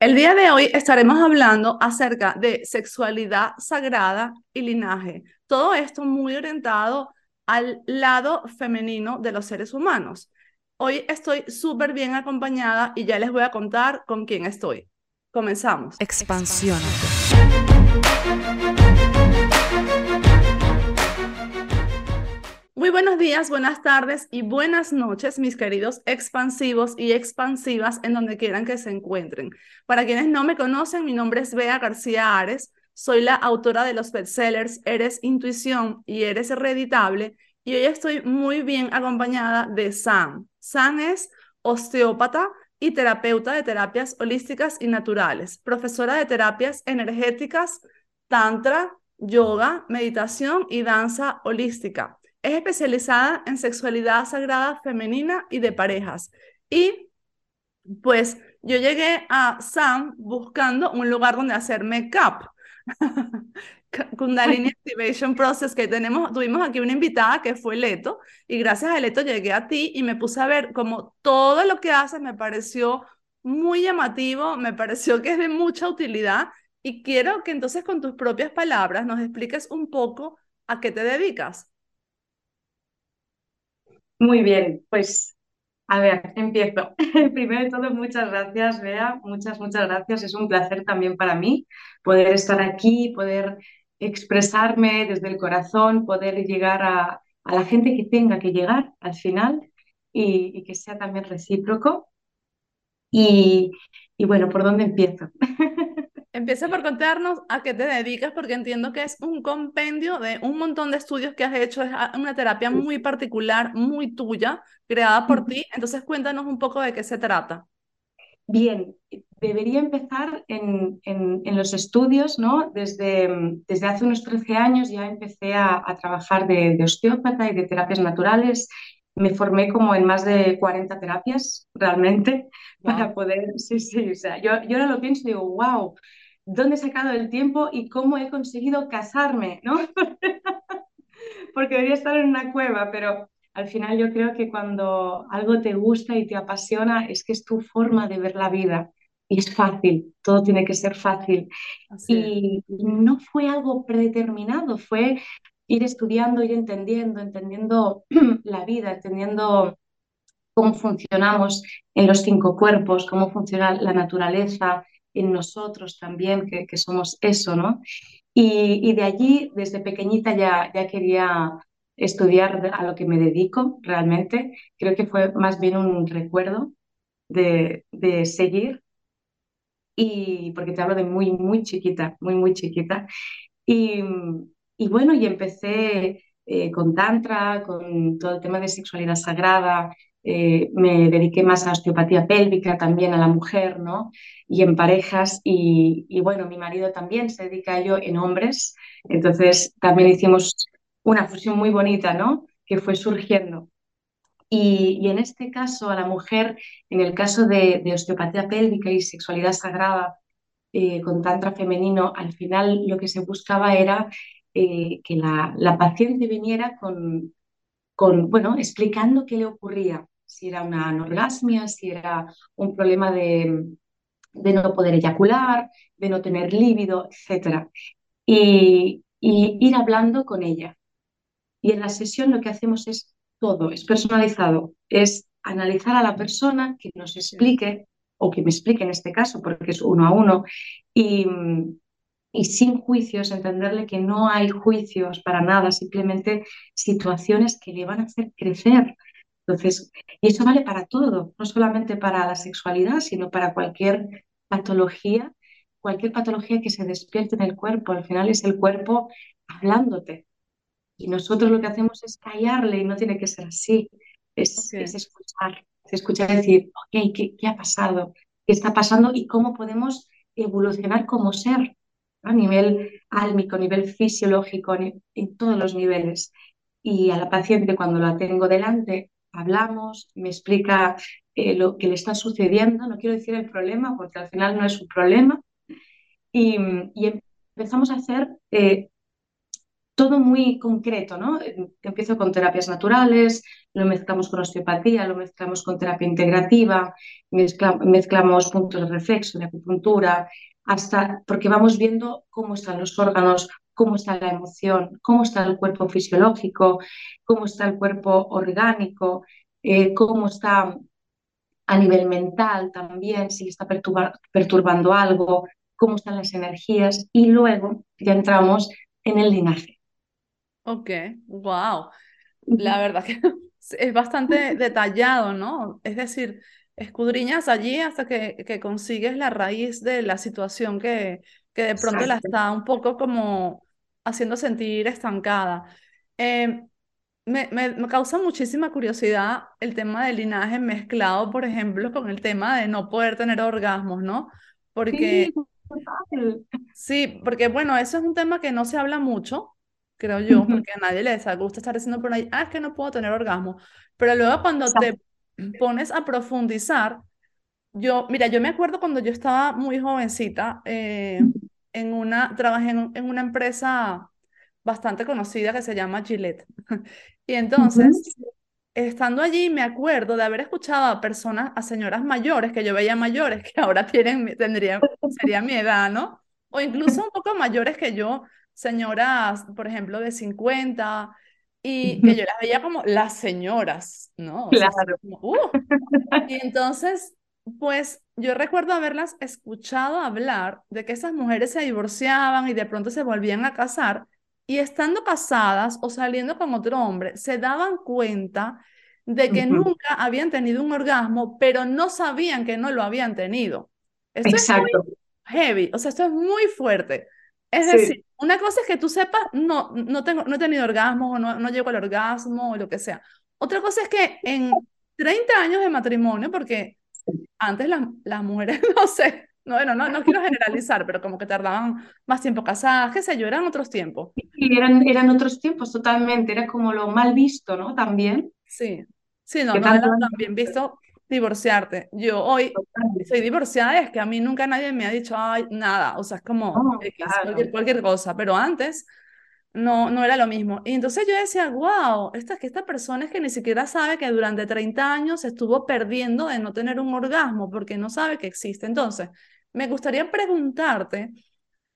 El día de hoy estaremos hablando acerca de sexualidad sagrada y linaje. Todo esto muy orientado al lado femenino de los seres humanos. Hoy estoy súper bien acompañada y ya les voy a contar con quién estoy. Comenzamos. Expansión. Muy buenos días, buenas tardes y buenas noches, mis queridos expansivos y expansivas en donde quieran que se encuentren. Para quienes no me conocen, mi nombre es Bea García Ares, soy la autora de los bestsellers Eres Intuición y Eres Hereditable y hoy estoy muy bien acompañada de Sam. Sam es osteópata y terapeuta de terapias holísticas y naturales, profesora de terapias energéticas, tantra, yoga, meditación y danza holística es especializada en sexualidad sagrada femenina y de parejas. Y pues yo llegué a Sam buscando un lugar donde hacer make-up. Kundalini Activation Process, que tenemos, tuvimos aquí una invitada que fue Leto, y gracias a Leto llegué a ti y me puse a ver como todo lo que haces me pareció muy llamativo, me pareció que es de mucha utilidad, y quiero que entonces con tus propias palabras nos expliques un poco a qué te dedicas. Muy bien, pues a ver, empiezo. Primero de todo, muchas gracias, Bea, muchas, muchas gracias. Es un placer también para mí poder estar aquí, poder expresarme desde el corazón, poder llegar a, la gente que tenga que llegar al final y, que sea también recíproco. Y, y bueno, ¿por dónde empiezo? Empieza por contarnos a qué te dedicas, porque entiendo que es un compendio de un montón de estudios que has hecho, es una terapia muy particular, muy tuya, creada por ti. Entonces cuéntanos un poco de qué se trata. Bien, debería empezar en, en, los estudios, ¿no? Desde, desde hace unos 13 años ya empecé a, trabajar de, de, osteópata y de terapias naturales. Me formé como en más de 40 terapias realmente para poder, sí, sí, o sea, yo, yo ahora lo pienso y digo, wow, dónde he sacado el tiempo y cómo he conseguido casarme, ¿no? Porque debería estar en una cueva, pero al final yo creo que cuando algo te gusta y te apasiona es que es tu forma de ver la vida y es fácil, todo tiene que ser fácil. y no fue algo predeterminado, fue ir estudiando, ir entendiendo, entendiendo la vida, entendiendo cómo funcionamos en los cinco cuerpos, cómo funciona la naturaleza, en nosotros también, que, somos eso, ¿no? Y, de allí, desde pequeñita, ya, ya quería estudiar a lo que me dedico realmente. Creo que fue más bien un recuerdo de, de seguir. Y porque te hablo de muy, muy chiquita, muy, muy chiquita. Y, y bueno, y empecé eh, con Tantra, con todo el tema de sexualidad sagrada, eh, me dediqué más a osteopatía pélvica, también a la mujer, ¿no? Y en parejas, y, bueno, mi marido también se dedica a ello en hombres, entonces también hicimos una fusión muy bonita, ¿no? Que fue surgiendo. Y, en este caso, a la mujer, en el caso de, osteopatía pélvica y sexualidad sagrada eh, con tantra femenino, al final lo que se buscaba era eh, que la, la, paciente viniera con, con, bueno, explicando qué le ocurría si era una anorgasmia, si era un problema de, no poder eyacular, de no tener líbido, etc. Y, ir hablando con ella. Y en la sesión lo que hacemos es todo, es personalizado, es analizar a la persona que nos explique, o que me explique en este caso, porque es uno a uno, y, y sin juicios, entenderle que no hay juicios para nada, simplemente situaciones que le van a hacer crecer, entonces, y eso vale para todo, no solamente para la sexualidad, sino para cualquier patología, cualquier patología que se despierte en el cuerpo. Al final es el cuerpo hablándote. Y nosotros lo que hacemos es callarle y no tiene que ser así. Es, escuchar, es escuchar decir, ok, ¿qué, ¿qué, ha pasado? ¿Qué está pasando? Y cómo podemos evolucionar como ser a nivel álmico, a nivel fisiológico, en todos los niveles. Y a la paciente cuando la tengo delante, hablamos, me explica eh, lo que le está sucediendo, no quiero decir el problema porque al final no es un problema, y, empezamos a hacer eh, todo muy concreto, ¿no? Empiezo con terapias naturales, lo mezclamos con osteopatía, lo mezclamos con terapia integrativa, mezclamos puntos de reflexo, de acupuntura, hasta porque vamos viendo cómo están los órganos, cómo está la emoción, cómo está el cuerpo fisiológico, cómo está el cuerpo orgánico, eh, cómo está a nivel mental también, si está perturbando algo, cómo están las energías y luego ya entramos en el linaje. Ok, wow. La verdad que es bastante detallado, ¿no? Es decir, escudriñas allí hasta que, que consigues la raíz de la situación que, que de pronto la está un poco como haciendo sentir estancada. Eh, me, me, me, causa muchísima curiosidad el tema del linaje mezclado, por ejemplo, con el tema de no poder tener orgasmos, ¿no? Porque sí, porque bueno, eso es un tema que no se habla mucho, creo yo, porque a nadie le gusta estar diciendo por ahí, ah, es que no puedo tener orgasmo. Pero luego cuando te pones a profundizar, yo, mira, yo me acuerdo cuando yo estaba muy jovencita, eh, en una, trabajé en, en, una empresa bastante conocida que se llama Gillette. y entonces, estando allí, me acuerdo de haber escuchado a personas, a señoras mayores, que yo veía mayores, que ahora tienen, tendrían, sería mi edad, ¿no? O incluso un poco mayores que yo, señoras, por ejemplo, de 50, y que yo las veía como las señoras, ¿no? claro. Uh". Y entonces, pues yo recuerdo haberlas escuchado hablar de que esas mujeres se divorciaban y de pronto se volvían a casar y estando casadas o saliendo con otro hombre, se daban cuenta de que nunca habían tenido un orgasmo, pero no sabían que no lo habían tenido. Esto Exacto. es muy heavy, o sea, esto es muy fuerte. Es decir, una cosa es que tú sepas, no, no, tengo, no he tenido orgasmo o no, no llego al orgasmo o lo que sea. Otra cosa es que en 30 años de matrimonio, porque antes las, las mujeres, no sé, no, bueno, no, no quiero generalizar, pero como que tardaban más tiempo casadas, qué sé yo, eran otros tiempos. Sí, eran, eran otros tiempos totalmente, era como lo mal visto, ¿no? También. Sí, sí, no, no era también visto divorciarte. Yo hoy soy divorciada, es que a mí nunca nadie me ha dicho Ay, nada, o sea, es como Oh, cualquier, cualquier cosa, pero antes no, no era lo mismo. Y entonces yo decía, wow, esta, que esta persona es que ni siquiera sabe que durante 30 años estuvo perdiendo de no tener un orgasmo porque no sabe que existe. Entonces, me gustaría preguntarte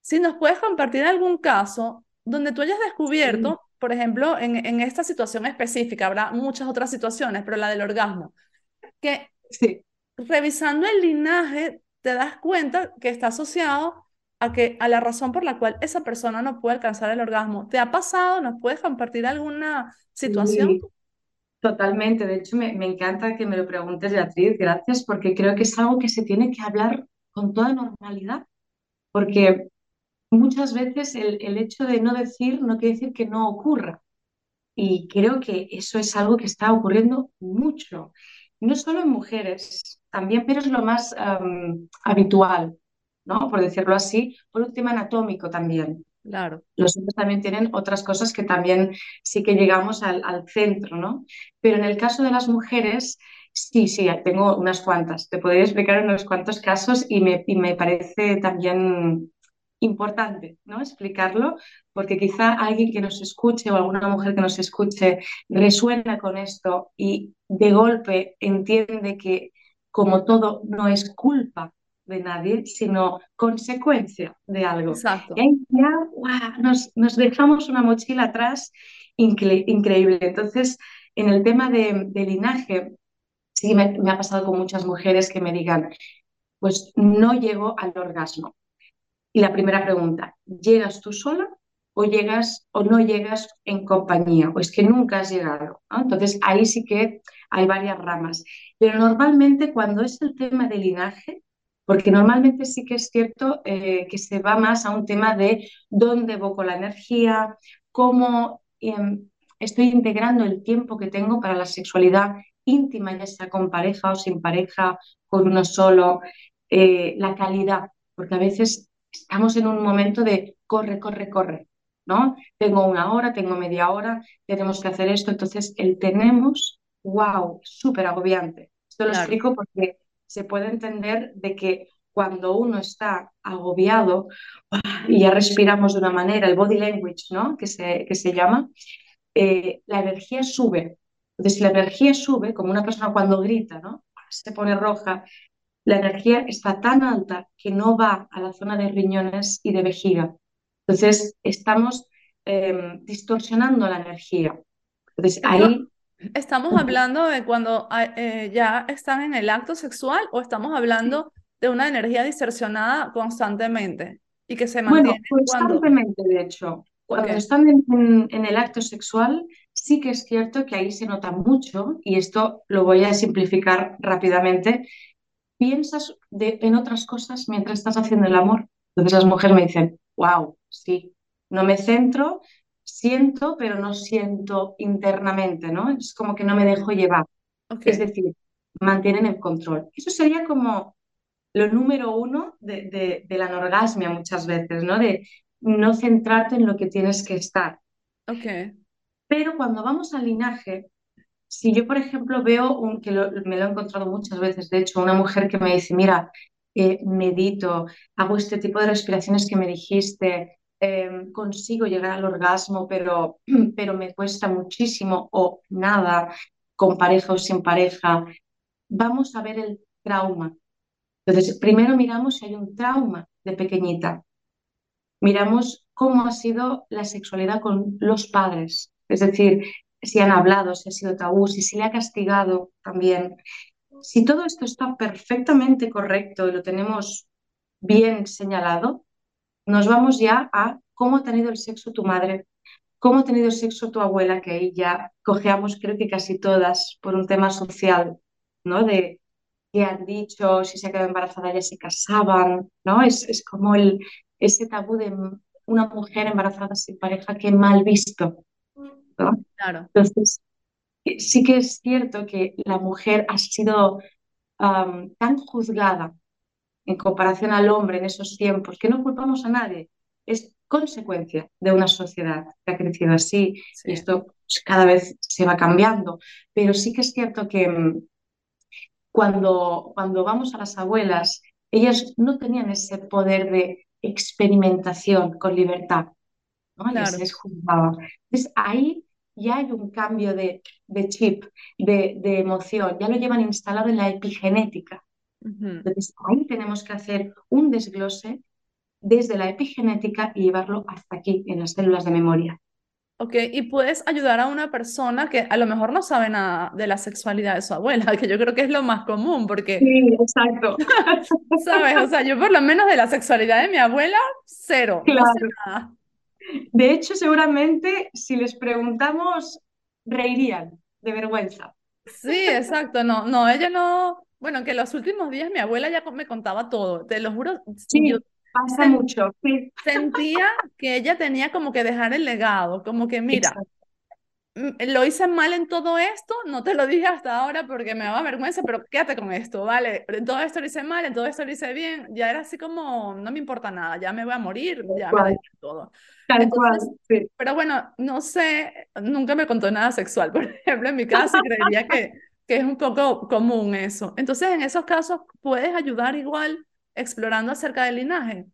si nos puedes compartir algún caso donde tú hayas descubierto, por ejemplo, en, en, esta situación específica, habrá muchas otras situaciones, pero la del orgasmo, que sí. revisando el linaje te das cuenta que está asociado a, que, a la razón por la cual esa persona no puede alcanzar el orgasmo. ¿Te ha pasado? ¿Nos puedes compartir alguna situación? Sí, totalmente. De hecho, me, me, encanta que me lo preguntes, Beatriz. Gracias, porque creo que es algo que se tiene que hablar con toda normalidad. Porque muchas veces el, el hecho de no decir no quiere decir que no ocurra. Y creo que eso es algo que está ocurriendo mucho. No solo en mujeres, también, pero es lo más um, habitual. ¿no? Por decirlo así, por un tema anatómico también. Claro. Los hombres también tienen otras cosas que también sí que llegamos al, al, centro, ¿no? Pero en el caso de las mujeres, sí, sí, tengo unas cuantas. Te podría explicar unos cuantos casos y me, y me parece también importante, ¿no? Explicarlo, porque quizá alguien que nos escuche o alguna mujer que nos escuche resuena con esto y de golpe entiende que como todo no es culpa de nadie, sino consecuencia de algo. Exacto. Y ahí ya wow, nos, nos, dejamos una mochila atrás incre increíble. Entonces, en el tema de, de linaje, sí me, me, ha pasado con muchas mujeres que me digan, pues no llego al orgasmo. Y la primera pregunta, ¿llegas tú sola o llegas o no llegas en compañía? O es que nunca has llegado. Entonces, ahí sí que hay varias ramas. Pero normalmente cuando es el tema de linaje, porque normalmente sí que es cierto eh, que se va más a un tema de dónde evoco la energía, cómo eh, estoy integrando el tiempo que tengo para la sexualidad íntima, ya sea con pareja o sin pareja, con uno solo, eh, la calidad, porque a veces estamos en un momento de corre, corre, corre, ¿no? Tengo una hora, tengo media hora, tenemos que hacer esto, entonces el tenemos, wow, súper agobiante. Esto lo explico porque se puede entender de que cuando uno está agobiado y ya respiramos de una manera, el body language, ¿no? Que se, que se llama, eh, la energía sube. Entonces, si la energía sube, como una persona cuando grita, ¿no? Se pone roja, la energía está tan alta que no va a la zona de riñones y de vejiga. Entonces, estamos em, distorsionando la energía. Entonces, ahí... ¿Estamos hablando de cuando ah, eh, ya están en el acto sexual o estamos hablando de una energía distorsionada constantemente y que se mantiene? Bueno, constantemente, de hecho. Cuando están en, en, el acto sexual, sí que es cierto que ahí se nota mucho, y esto lo voy a simplificar rápidamente, piensas en otras cosas mientras estás haciendo el amor. Entonces las mujeres me dicen, wow, sí, no me centro, siento, pero no siento internamente, ¿no? Es como que no me dejo llevar. Es decir, mantienen el control. Eso sería como lo número uno de, de, la anorgasmia muchas veces, ¿no? De no centrarte en lo que tienes que estar. Okay. Pero cuando vamos al linaje, si yo, por ejemplo, veo, un, que me lo he encontrado muchas veces, de hecho, una mujer que me dice, mira, eh, medito, hago este tipo de respiraciones que me dijiste, em, consigo llegar al orgasmo, pero, pero me cuesta muchísimo o nada, con pareja o sin pareja, vamos a ver el trauma. Entonces, primero miramos si hay un trauma de pequeñita. Miramos cómo ha sido la sexualidad con los padres. Es decir, si han hablado, si ha sido tabú, si se le ha castigado también. Si todo esto está perfectamente correcto y lo tenemos bien señalado, nos vamos ya a cómo ha tenido el sexo tu madre, cómo ha tenido el sexo tu abuela, que ahí ya cojeamos creo que casi todas por un tema social, ¿no? De qué han dicho, si se ha quedado embarazada ya se casaban, ¿no? Es, es como el, ese tabú de una mujer embarazada sin pareja, qué mal visto. Claro. Entonces, sí que es cierto que la mujer ha sido tan juzgada en comparación al hombre en esos tiempos que no culpamos a nadie. Es consecuencia de una sociedad que ha crecido así y esto pues, cada vez se va cambiando. Pero sí que es cierto que mm, cuando, cuando vamos a las abuelas, ellas no tenían ese poder de experimentación con libertad. ¿No? Claro. Les, Entonces ahí ya hay un cambio de, de chip, de, de, emoción, ya lo llevan instalado en la epigenética. Entonces ahí tenemos que hacer un desglose desde la epigenética y llevarlo hasta aquí, en las células de memoria. Ok, y puedes ayudar a una persona que a lo mejor no sabe nada de la sexualidad de su abuela, que yo creo que es lo más común, porque... Sí, exacto. ¿Sabes? O sea, yo por lo menos de la sexualidad de mi abuela, cero. Claro. No sé nada. De hecho, seguramente si les preguntamos, reirían de vergüenza. Sí, exacto. No, no, ella no. Bueno, que los últimos días mi abuela ya me contaba todo, te lo juro. Sí, yo pasa mucho. Sentía que ella tenía como que dejar el legado, como que mira, lo hice mal en todo esto, no te lo dije hasta ahora porque me daba vergüenza, pero quédate con esto, ¿vale? En todo esto lo hice mal, en todo esto lo hice bien, ya era así como, no me importa nada, ya me voy a morir, ya me da todo. Tal cual, sí. Pero bueno, no sé, nunca me contó nada sexual, por ejemplo, en mi caso creería que, que es un poco común eso. Entonces, en esos casos, ¿puedes ayudar igual explorando acerca del linaje?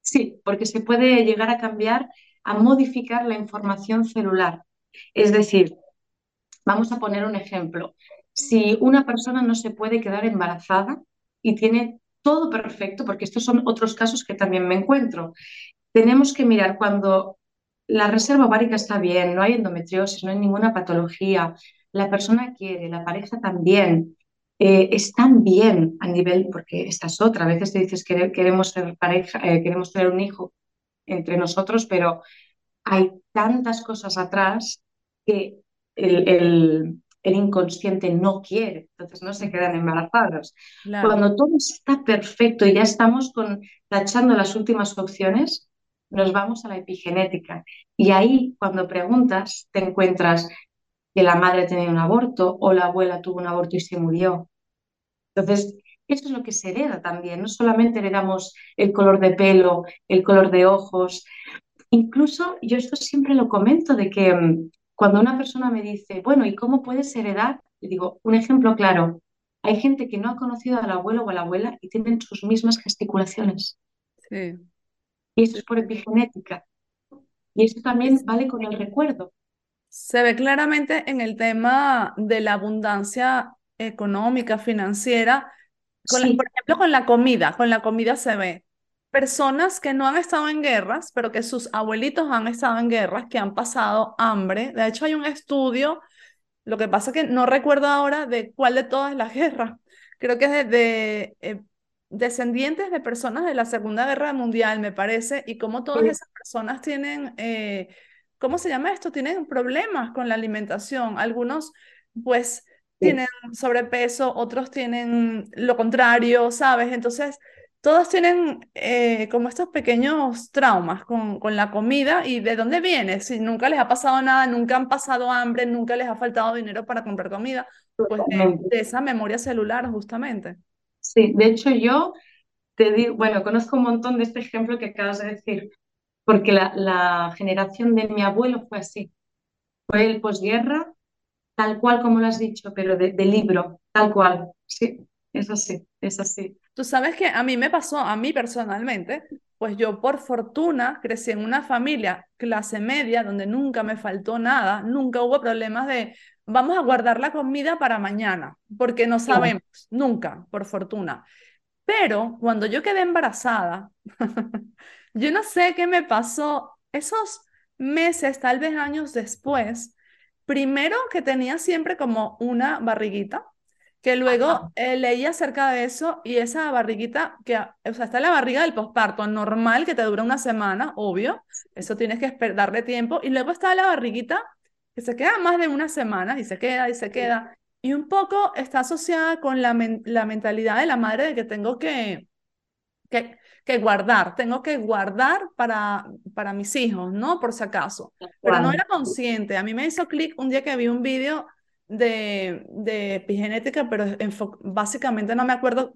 Sí, porque se puede llegar a cambiar, a modificar la información celular es decir, vamos a poner un ejemplo. Si una persona no se puede quedar embarazada y tiene todo perfecto, porque estos son otros casos que también me encuentro, tenemos que mirar cuando la reserva ovárica está bien, no hay endometriosis, no hay ninguna patología, la persona quiere, la pareja también, eh, están bien a nivel, porque esta es otra, a veces te dices que queremos ser pareja, eh, queremos tener un hijo entre nosotros, pero hay tantas cosas atrás que el, inconsciente no quiere, entonces no se quedan embarazados. Cuando todo está perfecto y ya estamos con, tachando las últimas opciones, nos vamos a la epigenética. Y ahí, cuando preguntas, te encuentras que la madre tenía un aborto o la abuela tuvo un aborto y se murió. Entonces, eso es lo que se hereda también. No solamente heredamos el color de pelo, el color de ojos, Incluso yo esto siempre lo comento de que mm, cuando una persona me dice, bueno, ¿y cómo puedes heredar? Le digo, un ejemplo claro, hay gente que no ha conocido al abuelo o a la abuela y tienen sus mismas gesticulaciones. Sí. Y eso es por epigenética. Y eso también vale con el recuerdo. Se ve claramente en el tema de la abundancia económica, financiera, con Sí, por ejemplo, con la comida, con la comida se ve. Personas que no han estado en guerras, pero que sus abuelitos han estado en guerras, que han pasado hambre. De hecho, hay un estudio, lo que pasa que no recuerdo ahora de cuál de todas las guerras. Creo que es de, de, eh, descendientes de personas de la Segunda Guerra Mundial, me parece, y cómo todas sí, esas personas tienen, eh, ¿cómo se llama esto? Tienen problemas con la alimentación. Algunos, pues, sí, tienen sobrepeso, otros tienen lo contrario, ¿sabes? Entonces, todos tienen eh, como estos pequeños traumas con, con la comida y de dónde viene. Si nunca les ha pasado nada, nunca han pasado hambre, nunca les ha faltado dinero para comprar comida, pues de, esa memoria celular, justamente. Sí, de hecho yo te digo, bueno, conozco un montón de este ejemplo que acabas de decir, porque la, la generación de mi abuelo fue así. Fue el posguerra, tal cual como lo has dicho, pero de, de libro, tal cual. Sí, es así, es así. Tú sabes que a mí me pasó, a mí personalmente, pues yo por fortuna crecí en una familia clase media donde nunca me faltó nada, nunca hubo problemas de vamos a guardar la comida para mañana, porque no sabemos, nunca, por fortuna. Pero cuando yo quedé embarazada, yo no sé qué me pasó esos meses, tal vez años después, primero que tenía siempre como una barriguita que luego ajá, eh, leí acerca de eso y esa barriguita, que, ah, o sea, está la barriga del posparto, normal que te dura una semana, obvio, eso tienes que darle tiempo, y luego está la barriguita que se queda más de una semana y se queda y se queda, y un poco está asociada con la, men- la mentalidad de la madre de que tengo que, que, que guardar, tengo que guardar para, para mis hijos, ¿no? Por si acaso. Pero no era consciente. A mí me hizo clic un día que vi un vídeo de, de epigenética, pero básicamente no me acuerdo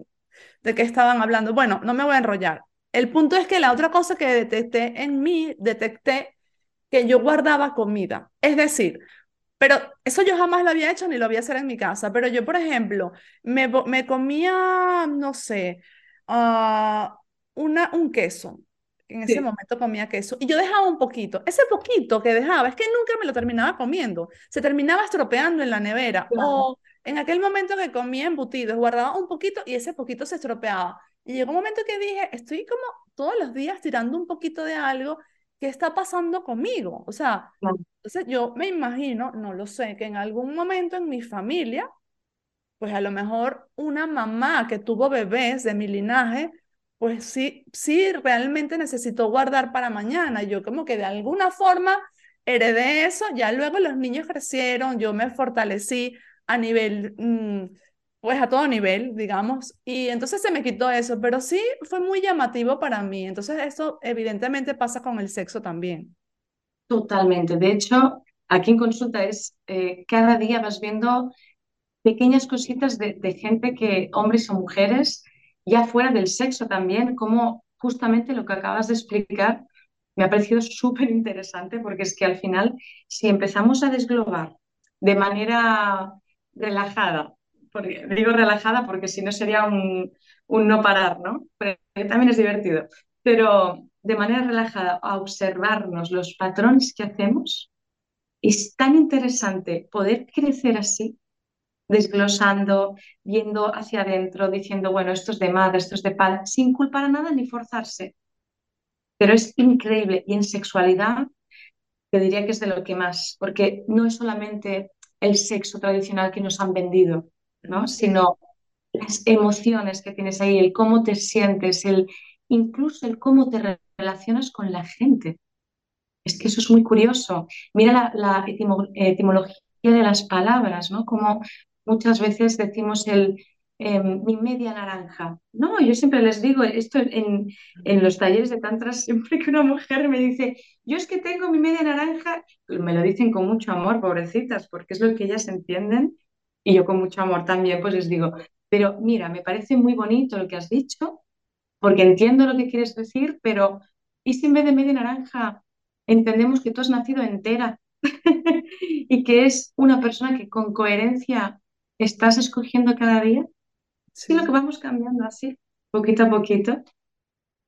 de qué estaban hablando. Bueno, no me voy a enrollar. El punto es que la otra cosa que detecté en mí, detecté que yo guardaba comida. Es decir, pero eso yo jamás lo había hecho ni lo voy a hacer en mi casa. Pero yo, por ejemplo, me, me comía, no sé, ah, una, un queso. En ese Sí, momento comía queso. Y yo dejaba un poquito. Ese poquito que dejaba, es que nunca me lo terminaba comiendo. Se terminaba estropeando en la nevera. claro, O en aquel momento que comía embutidos, guardaba un poquito y ese poquito se estropeaba. Y llegó un momento que dije, estoy como todos los días tirando un poquito de algo. ¿Qué está pasando conmigo? O sea, claro, entonces yo me imagino, no lo sé, que en algún momento en mi familia, pues a lo mejor una mamá que tuvo bebés de mi linaje, pues sí, sí realmente necesitó guardar para mañana. Yo como que de alguna forma heredé eso, ya luego los niños crecieron, yo me fortalecí a nivel, mm, pues a todo nivel, digamos, y entonces se me quitó eso, pero sí fue muy llamativo para mí. Entonces eso evidentemente pasa con el sexo también. totalmente. De hecho, aquí en consulta es, eh, cada día vas viendo pequeñas cositas de gente que, hombres o mujeres, ya fuera del sexo también, como justamente lo que acabas de explicar, me ha parecido súper interesante porque es que al final, si empezamos a desglobar de manera relajada, porque, digo relajada porque si no sería un, un no parar, ¿no? Pero también es divertido, pero de manera relajada a observarnos los patrones que hacemos, es tan interesante poder crecer así desglosando, viendo hacia adentro, diciendo, bueno, esto es de madre, esto es de padre, sin culpar a nada ni forzarse. Pero es increíble. Y en sexualidad, te diría que es de lo que más, porque no es solamente el sexo tradicional que nos han vendido, ¿no? Sino las emociones que tienes ahí, el cómo te sientes, el, incluso el cómo te relacionas con la gente. Es que eso es muy curioso. Mira la, la etimo- etimología de las palabras, ¿no? Como muchas veces decimos el eh, mi media naranja. No, yo siempre les digo esto en, en los talleres de tantras, siempre que una mujer me dice, yo es que tengo mi media naranja, me lo dicen con mucho amor, pobrecitas, porque es lo que ellas entienden, y yo con mucho amor también, pues les digo, pero mira, me parece muy bonito lo que has dicho, porque entiendo lo que quieres decir, pero ¿y si en vez de media naranja entendemos que tú has nacido entera y que es una persona que con coherencia estás escogiendo cada día? Sí, lo que vamos cambiando así, poquito a poquito.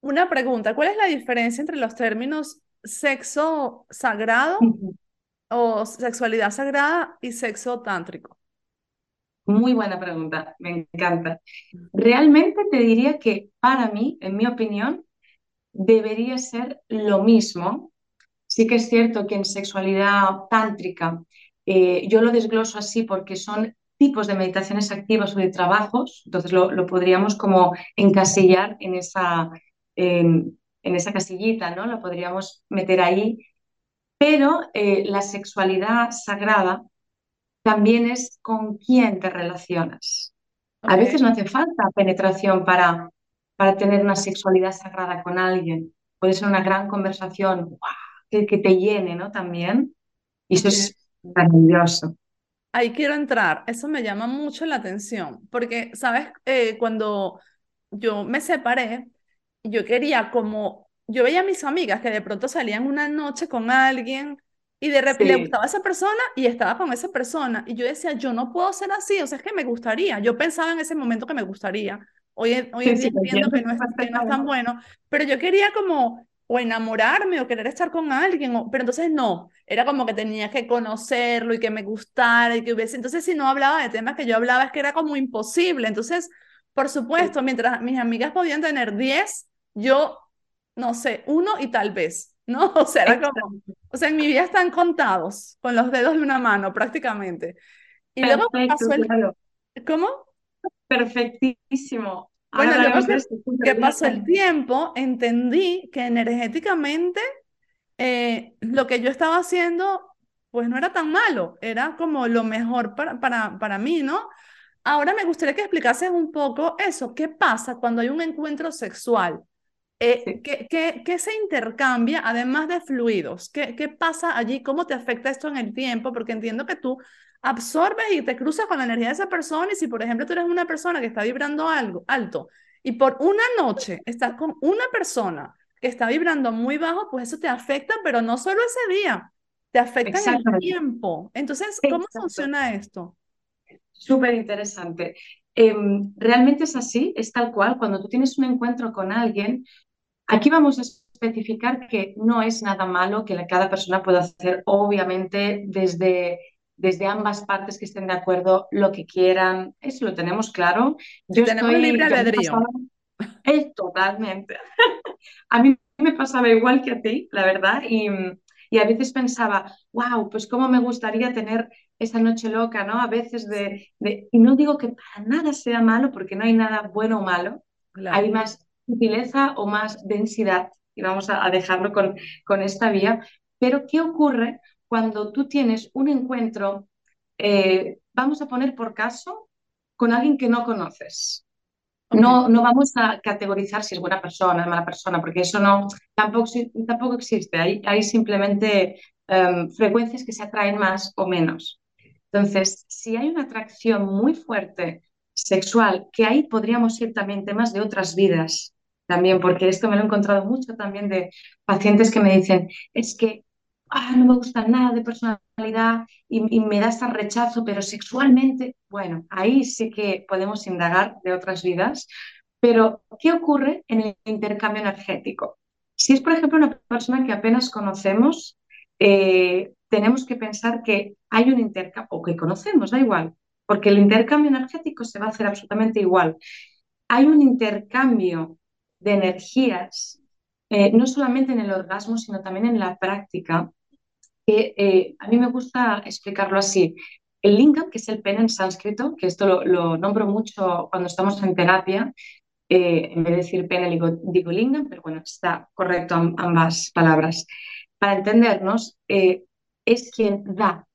Una pregunta, ¿cuál es la diferencia entre los términos sexo sagrado o sexualidad sagrada y sexo tántrico? Muy buena pregunta, me encanta. Realmente te diría que para mí, en mi opinión, debería ser lo mismo. Sí que es cierto que en sexualidad tántrica eh, yo lo desgloso así porque son tipos de meditaciones activas o de trabajos, entonces lo, podríamos como encasillar en esa, en esa casillita, ¿no? Lo podríamos meter ahí. Pero eh, la sexualidad sagrada también es con quién te relacionas. A veces no hace falta penetración para, para tener una sexualidad sagrada con alguien. Puede ser una gran conversación que, que, te llene, ¿no? También. Y eso es maravilloso. Ahí quiero entrar. Eso me llama mucho la atención, porque, ¿sabes? Eh, cuando yo me separé, yo quería como, yo veía a mis amigas que de pronto salían una noche con alguien y de repente le gustaba esa persona y estaba con esa persona. Y yo decía, yo no puedo ser así, o sea, es que me gustaría. Yo pensaba en ese momento que me gustaría. Hoy, hoy en día entiendo que no, es, que no es tan bueno, pero yo quería como o enamorarme o querer estar con alguien, o, pero entonces no, era como que tenía que conocerlo y que me gustara y que hubiese, entonces si no hablaba de temas que yo hablaba es que era como imposible, entonces, por supuesto, mientras mis amigas podían tener 10, yo, no sé, uno y tal vez, ¿no? O sea, era como, o sea, en mi vida están contados con los dedos de una mano prácticamente. Y luego pasó el... ¿Cómo? Perfectísimo. Bueno, luego que, pasó el tiempo, entendí que energéticamente eh, lo que yo estaba haciendo, pues no era tan malo, era como lo mejor para, para, para mí, ¿no? Ahora me gustaría que explicases un poco eso, ¿qué pasa cuando hay un encuentro sexual? Eh, ¿qué, qué, qué, se intercambia además de fluidos? ¿Qué, ¿Qué pasa allí? ¿Cómo te afecta esto en el tiempo? Porque entiendo que tú absorbes y te cruzas con la energía de esa persona y si por ejemplo tú eres una persona que está vibrando algo alto y por una noche estás con una persona que está vibrando muy bajo, pues eso te afecta, pero no solo ese día, te afecta en el tiempo. Entonces, ¿cómo funciona esto? Súper interesante. Em, realmente es así, es tal cual. Cuando tú tienes un encuentro con alguien, aquí vamos a especificar que no es nada malo que cada persona pueda hacer, obviamente, desde, desde ambas partes que estén de acuerdo, lo que quieran. Eso lo tenemos claro. Yo tenemos estoy, libre albedrío. Es totalmente. a mí me pasaba igual que a ti, la verdad, y, y a veces pensaba, wow, pues cómo me gustaría tener esa noche loca, ¿no? A veces de, y no digo que para nada sea malo, porque no hay nada bueno o malo, hay más sutileza o más densidad, y vamos a, dejarlo con, con esta vía, pero ¿qué ocurre cuando tú tienes un encuentro, eh, vamos a poner por caso, con alguien que no conoces? No, no vamos a categorizar si es buena persona, mala persona, porque eso no, tampoco, tampoco existe. Hay, hay simplemente em, frecuencias que se atraen más o menos. Entonces, si hay una atracción muy fuerte sexual, que ahí podríamos ir también temas de otras vidas, también, porque esto me lo he encontrado mucho también de pacientes que me dicen, es que ah, no me gusta nada de personalidad y, me da ese rechazo, pero sexualmente, bueno, ahí sí que podemos indagar de otras vidas, pero ¿qué ocurre en el intercambio energético? Si es, por ejemplo, una persona que apenas conocemos, eh, tenemos que pensar que hay un intercambio, o que conocemos, da igual, porque el intercambio energético se va a hacer absolutamente igual. Hay un intercambio de energías, eh, no solamente en el orgasmo, sino también en la práctica, que eh, a mí me gusta explicarlo así. El lingam, que es el pene en sánscrito, que esto lo, nombro mucho cuando estamos en terapia, eh, en vez de decir pene digo, digo, lingam, pero bueno, está correcto ambas palabras. Para entendernos, es quien da,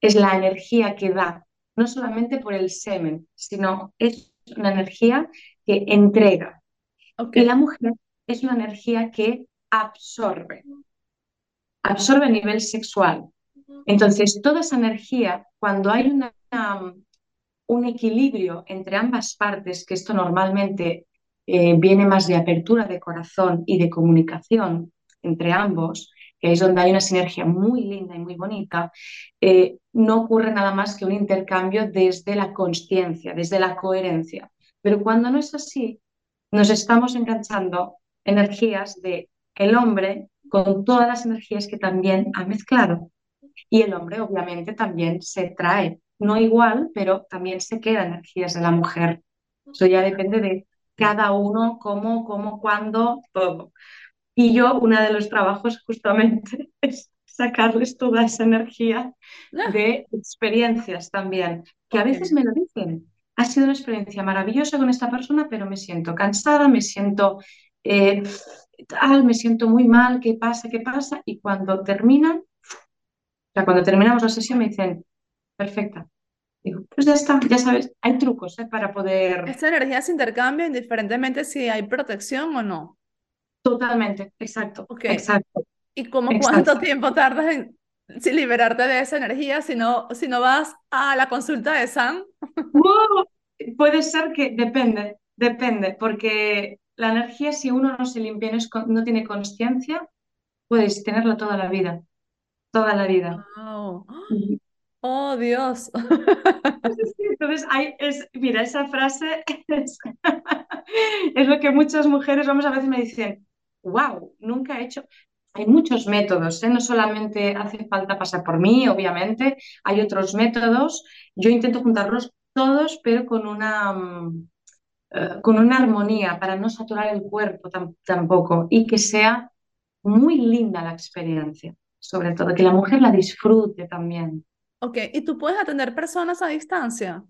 es la energía que da, no solamente por el semen, sino es una energía que entrega. Y la mujer es una energía que absorbe, absorbe a nivel sexual. Entonces, toda esa energía, cuando hay una, un equilibrio entre ambas partes, que esto normalmente eh, viene más de apertura de corazón y de comunicación entre ambos, que es donde hay una sinergia muy linda y muy bonita, eh, no ocurre nada más que un intercambio desde la consciencia, desde la coherencia. Pero cuando no es así, nos estamos enganchando energías de el hombre con todas las energías que también ha mezclado. Y el hombre obviamente también se trae, no igual, pero también se queda energías de la mujer. Eso ya depende de cada uno, cómo, cómo, cuándo, todo. Y yo, uno de los trabajos justamente es sacarles toda esa energía de experiencias también, que a veces me lo dicen. Ha sido una experiencia maravillosa con esta persona, pero me siento cansada, me siento eh, tal, me siento muy mal, ¿qué pasa? ¿Qué pasa? Y cuando terminan, o sea, cuando terminamos la sesión me dicen, perfecta. Digo, pues ya está, ya sabes, hay trucos ¿eh? para poder Esta energía se intercambia indiferentemente si hay protección o no. Totalmente, exacto, Ok. exacto, ¿Y cómo exacto. cuánto tiempo tardas en si liberarte de esa energía si no, si no vas a la consulta de Sam? Puede ser que depende, depende, porque la energía, si uno no se limpia, no, es con- no tiene conciencia, puedes tenerla toda la vida, toda la vida. Wow. Oh, Dios. Entonces, hay, es, mira, esa frase es, es lo que muchas mujeres, vamos, a veces me dicen, wow, nunca he hecho. Hay muchos métodos, ¿eh? No solamente hace falta pasar por mí, obviamente, hay otros métodos. Yo intento juntarlos todos, pero con una, mm, eh, con una armonía para no saturar el cuerpo tam- tampoco y que sea muy linda la experiencia, sobre todo, que la mujer la disfrute también. Ok, ¿y tú puedes atender personas a distancia?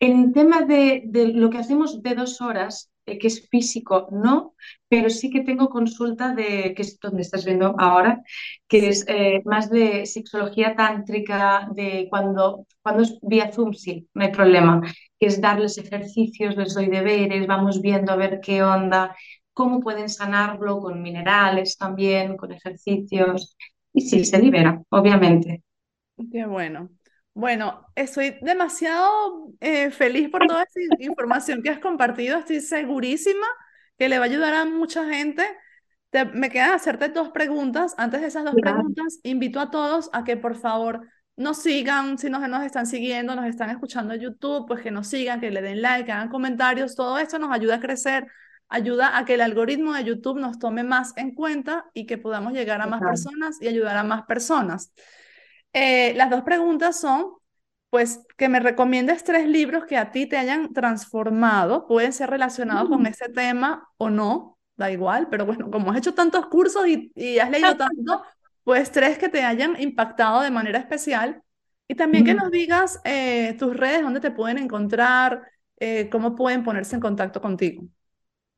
En tema de, de lo que hacemos de dos horas, eh, que es físico, no, pero sí que tengo consulta de, que es donde estás viendo ahora, que es eh, más de sexología tántrica, de cuando, cuando es vía Zoom, sí, no hay problema, que es darles ejercicios, les doy deberes, vamos viendo a ver qué onda, cómo pueden sanarlo con minerales también, con ejercicios, y sí, se libera, obviamente. Qué bueno. Bueno, estoy demasiado eh, feliz por toda esta in- información que has compartido. Estoy segurísima que le va a ayudar a mucha gente. Te- me quedan hacerte dos preguntas. Antes de esas dos preguntas, invito a todos a que por favor nos sigan, si nos, nos están siguiendo, nos están escuchando en YouTube, pues que nos sigan, que le den like, que hagan comentarios. Todo esto nos ayuda a crecer, ayuda a que el algoritmo de YouTube nos tome más en cuenta y que podamos llegar a más personas y ayudar a más personas. Eh, las dos preguntas son, pues, que me recomiendes tres libros que a ti te hayan transformado, pueden ser relacionados con ese tema o no, da igual, pero bueno, como has hecho tantos cursos y, y has leído tanto, pues tres que te hayan impactado de manera especial. Y también que Mm. nos digas eh, tus redes, dónde te pueden encontrar, eh, cómo pueden ponerse en contacto contigo.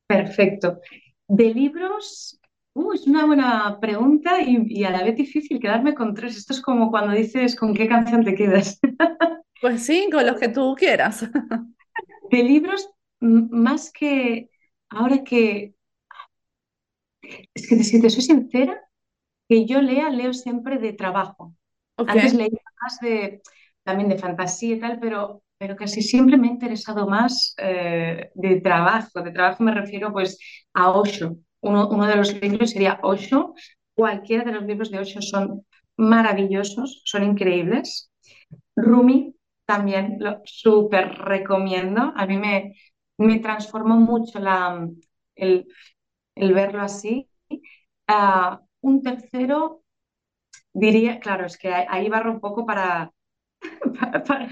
Perfecto. De libros, uh, es una buena pregunta y, y a la vez difícil quedarme con tres. Esto es como cuando dices con qué canción te quedas. Pues sí, con los que tú quieras. De libros, más que ahora que, es que si te soy sincera, que yo lea, leo siempre de trabajo. Antes leía más de, también de fantasía y tal, pero, pero casi siempre me ha interesado más eh, de trabajo. De trabajo me refiero pues a Osho. Uno, uno de los libros sería Osho. Cualquiera de los libros de Osho son maravillosos, son increíbles. Rumi también lo súper recomiendo. A mí me, me transformó mucho la, el, el verlo así. Ah, un tercero diría, claro, es que ahí barro un poco para, para,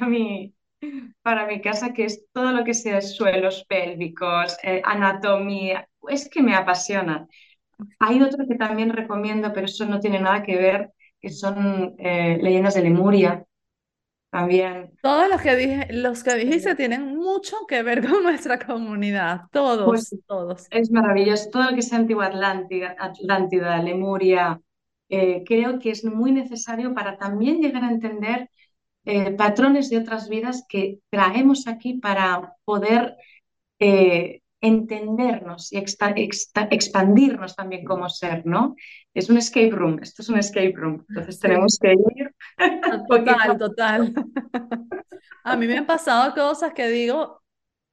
para mi casa, que es todo lo que sea suelos pélvicos, eh, anatomía, es que me apasiona. Hay otro que también recomiendo, pero eso no tiene nada que ver, que son eh, leyendas de Lemuria, también. Todos los que dije, los que dijiste tienen mucho que ver con nuestra comunidad, Pues todos, todos. es maravilloso, todo lo que sea antigua Atlántida, Atlántida, Lemuria, eh, creo que es muy necesario para también llegar a entender eh, patrones de otras vidas que traemos aquí para poder eh, entendernos y expandirnos también como ser, ¿no? Es un escape room, esto es un escape room, entonces tenemos que ir poquito total, total. A mí me han pasado cosas que digo,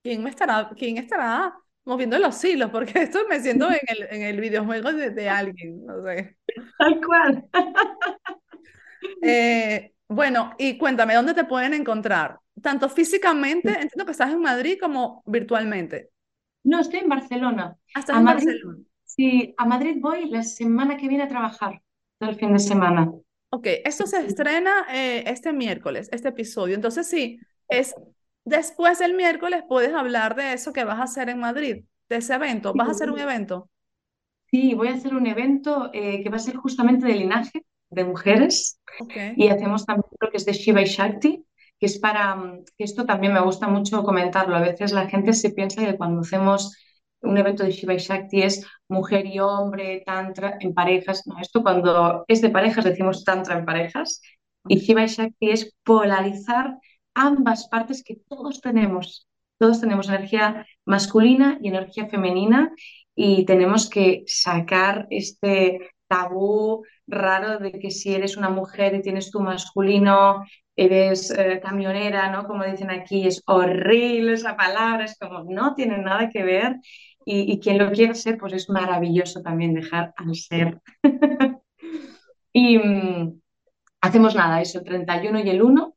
¿quién me estará, quién estará moviendo los hilos? Porque esto me siento en el, en el videojuego de, de alguien, no sé. tal cual. Eh, Bueno, y cuéntame, ¿dónde te pueden encontrar? Tanto físicamente, entiendo que estás en Madrid, como virtualmente. No, estoy en Barcelona. Ah, estás A en Madrid, Barcelona. sí, a Madrid voy la semana que viene a trabajar, todo el fin de semana. Ok, esto se estrena eh, este miércoles, este episodio. Entonces, sí, es después del miércoles puedes hablar de eso que vas a hacer en Madrid, de ese evento. ¿Vas a hacer un evento? Sí, voy a hacer un evento eh, que va a ser justamente de linaje de mujeres y hacemos también lo que es de Shiva y Shakti, que es para, mm, esto también me gusta mucho comentarlo. A veces la gente se piensa que cuando hacemos un evento de Shiva y Shakti es mujer y hombre, tantra en parejas. No, esto cuando es de parejas decimos tantra en parejas y Shiva y Shakti es polarizar ambas partes que todos tenemos. Todos tenemos energía masculina y energía femenina y tenemos que sacar este tabú raro de que si eres una mujer y tienes tu masculino, eres eh, camionera, ¿no? Como dicen aquí, es horrible esa palabra, es como no tiene nada que ver y, y quien lo quiere ser, pues es maravilloso también dejar al ser. Y mm, hacemos nada, eso, el 31 y el 1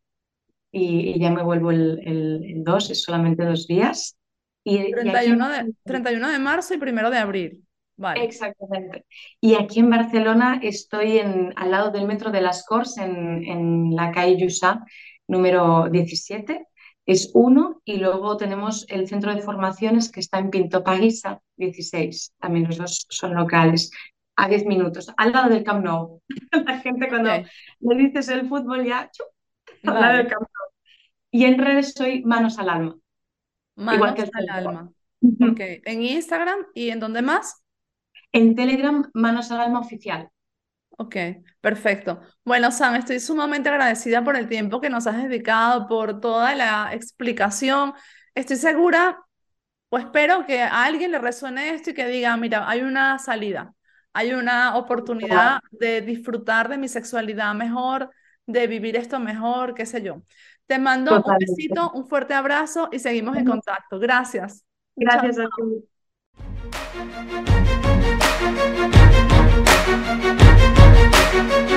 y, y ya me vuelvo el, el, el 2, es solamente dos días. Y, y aquí en 31 de, 31 de marzo y primero de abril. Vale. Exactamente. Y aquí en Barcelona estoy en, al lado del Metro de las Corts, en, en la calle Lluçà, número 17. Es uno, y luego tenemos el centro de formaciones que está en Pinto Paguissa, 16. También los dos son locales, a 10 minutos, al lado del Camp Nou. La gente cuando le dices el fútbol ya, ¡chup! al lado del. Camp Nou. Y en redes soy Manos al Alma, igual que Manos el al alma. En Instagram y en dónde más? En Telegram, Manos al Alma Oficial. Ok, perfecto. Bueno, Sam, estoy sumamente agradecida por el tiempo que nos has dedicado, por toda la explicación. Estoy segura, o espero que a alguien le resuene esto y que diga, mira, hay una salida, hay una oportunidad de disfrutar de mi sexualidad mejor, de vivir esto mejor, qué sé yo. Te mando un Totalmente. besito, un fuerte abrazo y seguimos en contacto. Gracias. Chao. Gracias a ti. Thank you.